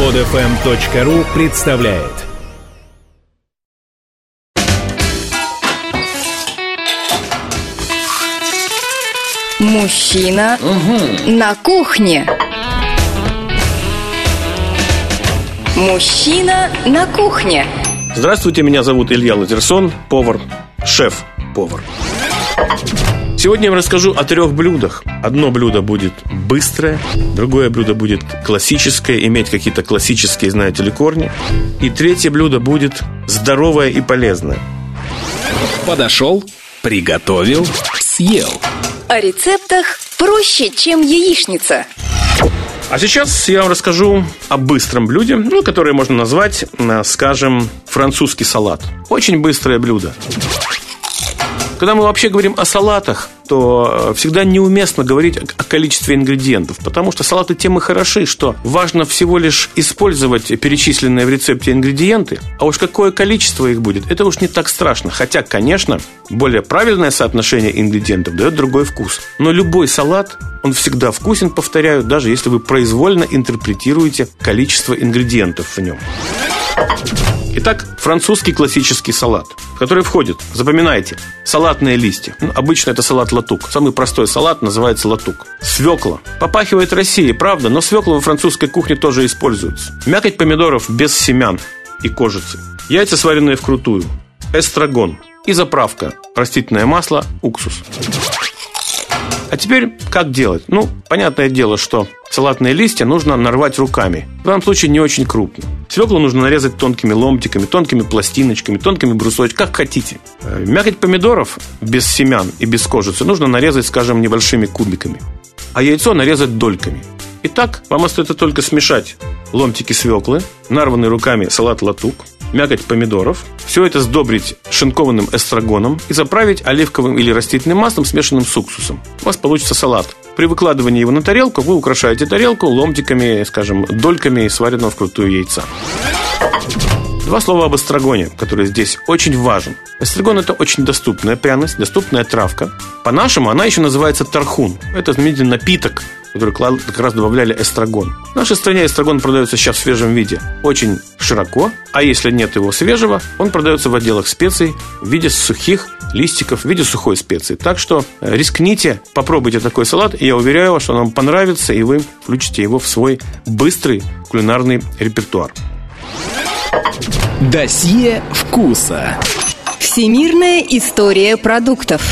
Подфм.ру представляет Мужчина на кухне. Мужчина на кухне. Здравствуйте, меня зовут Илья Лазерсон, повар, шеф-повар. Сегодня я вам расскажу о трех блюдах. Одно блюдо будет быстрое, другое блюдо будет классическое, иметь какие-то классические, знаете ли, корни. И третье блюдо будет здоровое и полезное. Подошел, приготовил, съел. О рецептах проще, чем яичница. А сейчас я вам расскажу о быстром блюде, ну, которое можно назвать, э, скажем, французский салат. Очень быстрое блюдо. Когда мы вообще говорим о салатах, то э, всегда неуместно говорить о количестве ингредиентов, потому что салаты тем и хороши, что важно всего лишь использовать перечисленные в рецепте ингредиенты, а уж какое количество их будет, это уж не так страшно. Хотя, конечно, более правильное соотношение ингредиентов дает другой вкус. Но любой салат, он всегда вкусен, повторяю, даже если вы произвольно интерпретируете количество ингредиентов в нем. Итак, французский классический салат, в который входит, запоминайте, салатные листья. Ну, обычно это салат латук. Самый простой салат называется латук. Свекла. Попахивает Россией, правда, но свекла во французской кухне тоже используется. Мякоть помидоров без семян и кожицы. Яйца, сваренные вкрутую. Эстрагон. И заправка. Растительное масло, уксус. А теперь как делать? Ну, понятное дело, что салатные листья нужно нарвать руками. В данном случае не очень крупно. Свеклу нужно нарезать тонкими ломтиками, тонкими пластиночками, тонкими брусочками, как хотите. Э, мякоть помидоров без семян и без кожицы нужно нарезать, скажем, небольшими кубиками. А яйцо нарезать дольками. Итак, вам остается только смешать ломтики свеклы, нарванный руками салат латук, мякоть помидоров. Все это сдобрить шинкованным эстрагоном и заправить оливковым или растительным маслом, смешанным с уксусом. У вас получится салат. При выкладывании его на тарелку вы украшаете тарелку ломтиками, скажем, дольками сваренного вкрутую яйца. Два слова об эстрагоне, который здесь очень важен. Эстрагон – это очень доступная пряность, доступная травка. По-нашему она еще называется тархун. Это, знаменитый напиток, который как раз добавляли эстрагон. В нашей стране эстрагон продается сейчас в свежем виде очень широко, а если нет его свежего, он продается в отделах специй в виде сухих листиков, в виде сухой специи. Так что э, рискните, попробуйте такой салат, и я уверяю вас, что он вам понравится, и вы включите его в свой быстрый кулинарный репертуар. Досье вкуса. Всемирная история продуктов.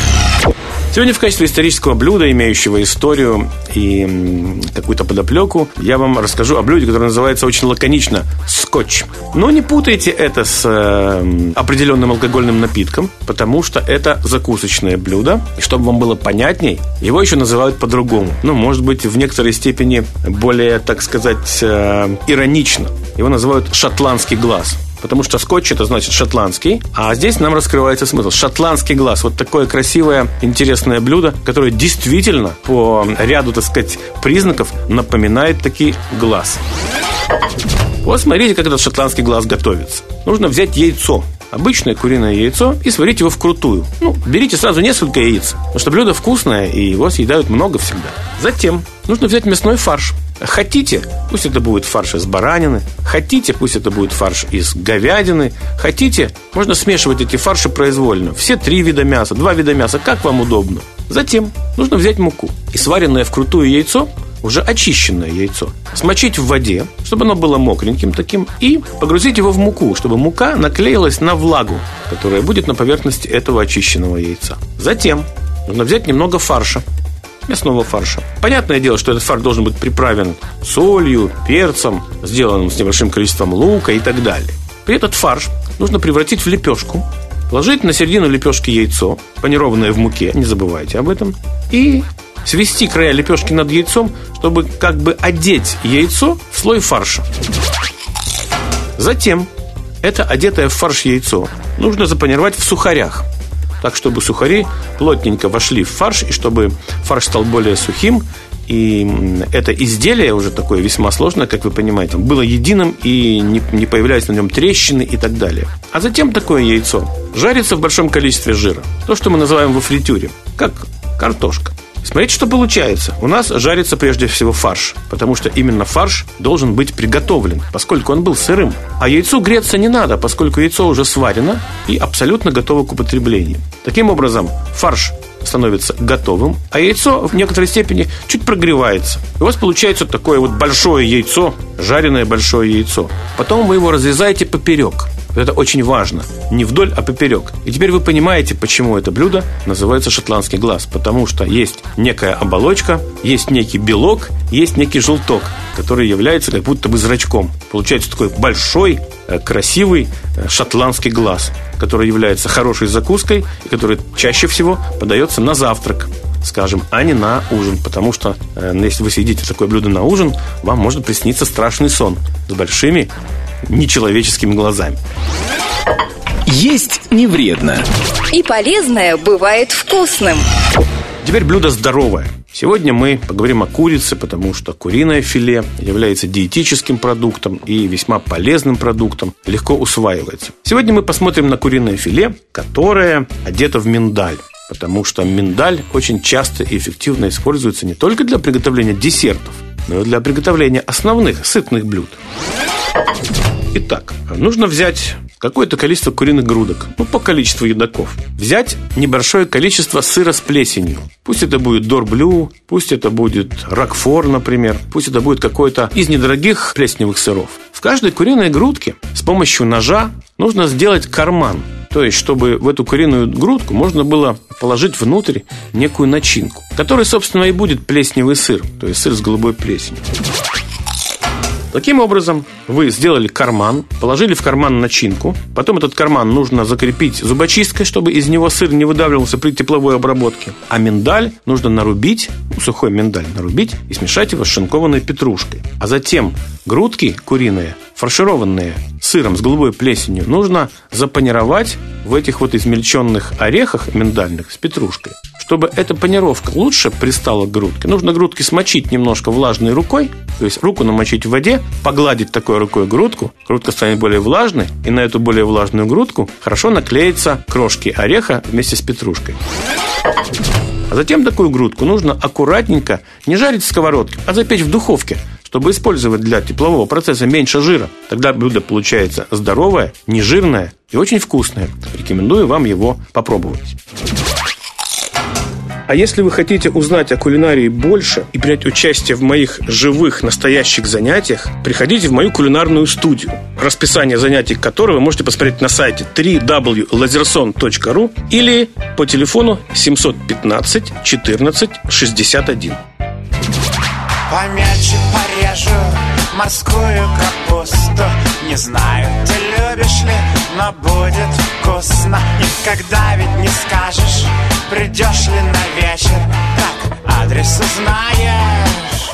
Сегодня в качестве исторического блюда, имеющего историю и какую-то подоплеку, я вам расскажу о блюде, которое называется очень лаконично скотч. Но не путайте это с э, определенным алкогольным напитком, потому что это закусочное блюдо. И чтобы вам было понятней, его еще называют по-другому. Ну, может быть, в некоторой степени более, так сказать, э, иронично. Его называют шотландский глаз. Потому что скотч это значит шотландский, а здесь нам раскрывается смысл. Шотландский глаз. Вот такое красивое, интересное блюдо, которое действительно по ряду, так сказать, признаков напоминает таки глаз. Вот смотрите, как этот шотландский глаз готовится. Нужно взять яйцо, обычное куриное яйцо и сварить его вкрутую. Ну, берите сразу несколько яиц, потому что блюдо вкусное, и его съедают много всегда. Затем нужно взять мясной фарш. Хотите, пусть это будет фарш из баранины, хотите, пусть это будет фарш из говядины, хотите, можно смешивать эти фарши произвольно. Все три вида мяса, два вида мяса, как вам удобно. Затем нужно взять муку и сваренное вкрутую яйцо уже очищенное яйцо, смочить в воде, чтобы оно было мокреньким таким, и погрузить его в муку, чтобы мука наклеилась на влагу, которая будет на поверхности этого очищенного яйца. Затем нужно взять немного фарша, мясного фарша. Понятное дело, что этот фарш должен быть приправлен солью, перцем, сделанным с небольшим количеством лука и так далее. При этот фарш нужно превратить в лепешку, положить на середину лепешки яйцо, панированное в муке, не забывайте об этом, и свести края лепешки над яйцом, чтобы как бы одеть яйцо в слой фарша. Затем это одетое в фарш яйцо нужно запанировать в сухарях – так, чтобы сухари плотненько вошли в фарш, и чтобы фарш стал более сухим, и это изделие уже такое весьма сложное, как вы понимаете, было единым и не, не появлялись на нем трещины и так далее. А затем такое яйцо жарится в большом количестве жира. То, что мы называем во фритюре, как картошка. Смотрите, что получается. У нас жарится прежде всего фарш, потому что именно фарш должен быть приготовлен, поскольку он был сырым. А яйцу греться не надо, поскольку яйцо уже сварено и абсолютно готово к употреблению. Таким образом, фарш становится готовым, а яйцо в некоторой степени чуть прогревается. У вас получается такое вот большое яйцо, жареное большое яйцо. Потом вы его разрезаете поперек. Это очень важно. Не вдоль, а поперек. И теперь вы понимаете, почему это блюдо называется шотландский глаз. Потому что есть некая оболочка, есть некий белок, есть некий желток, который является как будто бы зрачком. Получается такой большой, э, красивый э, шотландский глаз, который является хорошей закуской и который чаще всего подается на завтрак скажем, а не на ужин. Потому что э, если вы съедите такое блюдо на ужин, вам может присниться страшный сон с большими нечеловеческими глазами. Есть не вредно. И полезное бывает вкусным. Теперь блюдо здоровое. Сегодня мы поговорим о курице, потому что куриное филе является диетическим продуктом и весьма полезным продуктом, легко усваивается. Сегодня мы посмотрим на куриное филе, которое одето в миндаль. Потому что миндаль очень часто и эффективно используется не только для приготовления десертов, но и для приготовления основных сытных блюд. Итак, нужно взять какое-то количество куриных грудок, ну, по количеству едоков. Взять небольшое количество сыра с плесенью. Пусть это будет дорблю, пусть это будет ракфор, например, пусть это будет какой-то из недорогих плесневых сыров. В каждой куриной грудке с помощью ножа нужно сделать карман. То есть, чтобы в эту куриную грудку можно было положить внутрь некую начинку, которая, собственно, и будет плесневый сыр, то есть сыр с голубой плесенью. Таким образом, вы сделали карман, положили в карман начинку, потом этот карман нужно закрепить зубочисткой, чтобы из него сыр не выдавливался при тепловой обработке. А миндаль нужно нарубить, ну, сухой миндаль нарубить и смешать его с шинкованной петрушкой. А затем грудки куриные, фаршированные сыром с голубой плесенью, нужно запанировать в этих вот измельченных орехах миндальных с петрушкой. Чтобы эта панировка лучше пристала к грудке, нужно грудки смочить немножко влажной рукой, то есть руку намочить в воде, погладить такой рукой грудку, грудка станет более влажной, и на эту более влажную грудку хорошо наклеятся крошки ореха вместе с петрушкой. А затем такую грудку нужно аккуратненько не жарить в сковородке, а запечь в духовке, чтобы использовать для теплового процесса меньше жира. Тогда блюдо получается здоровое, нежирное и очень вкусное. Рекомендую вам его попробовать. А если вы хотите узнать о кулинарии больше и принять участие в моих живых, настоящих занятиях, приходите в мою кулинарную студию, расписание занятий которой вы можете посмотреть на сайте www.lazerson.ru или по телефону 715 14 61. Помельче порежу морскую капусту Не знаю, ты любишь ли, но будет вкусно. Никогда ведь не скажешь, придешь ли на вечер? Так, адрес узнаешь,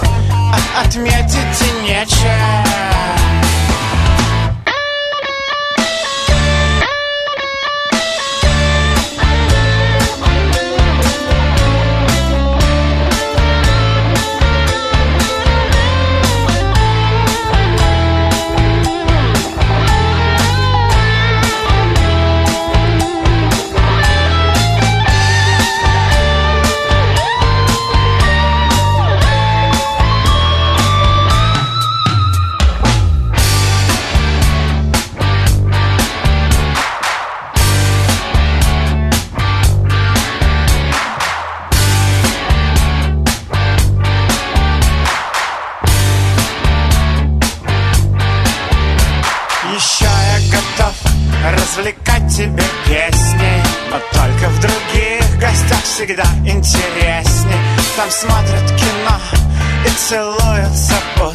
а отметить и нечем Там смотрят кино и целуются пусто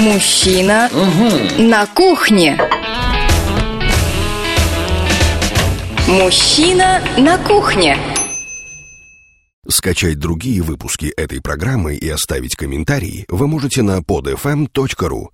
Мужчина на кухне. Мужчина на кухне. Скачать другие выпуски этой программы и оставить комментарии вы можете на podfm.ru.